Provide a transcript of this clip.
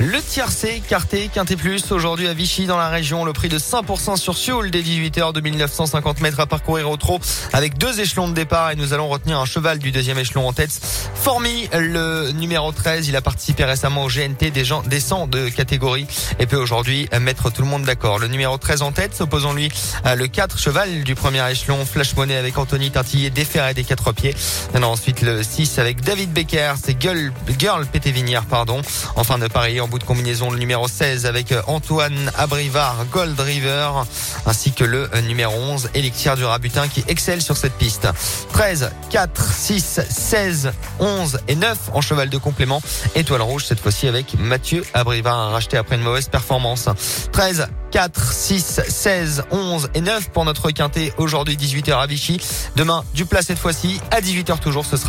Le tiercé, quarté, quinté plus, aujourd'hui à Vichy dans la région, le prix de 5% sur Sioule dès 18h, 2950 mètres à parcourir au trot avec deux échelons de départ et nous allons retenir un cheval du deuxième échelon en tête. Formi, le numéro 13, il a participé récemment au GNT des gens descend de catégorie et peut aujourd'hui mettre tout le monde d'accord. Le numéro 13 en tête, s'opposant lui le 4 cheval du premier échelon, Flash Money avec Anthony Tartillet déferré des quatre pieds. Ensuite le 6 avec David Becker, c'est Girl, Girl Pétévinière, pardon. Enfin de Bout de combinaison le numéro 16 avec euh, Antoine Abrivard Gold River ainsi que le euh, numéro 11 Élixir du Rabutin qui excelle sur cette piste. 13, 4, 6, 16, 11 et 9 en cheval de complément. Étoile rouge cette fois-ci avec Mathieu Abrivard racheté après une mauvaise performance. 13, 4, 6, 16, 11 et 9 pour notre quintet aujourd'hui 18h à Vichy. Demain du plat cette fois-ci à 18h toujours ce sera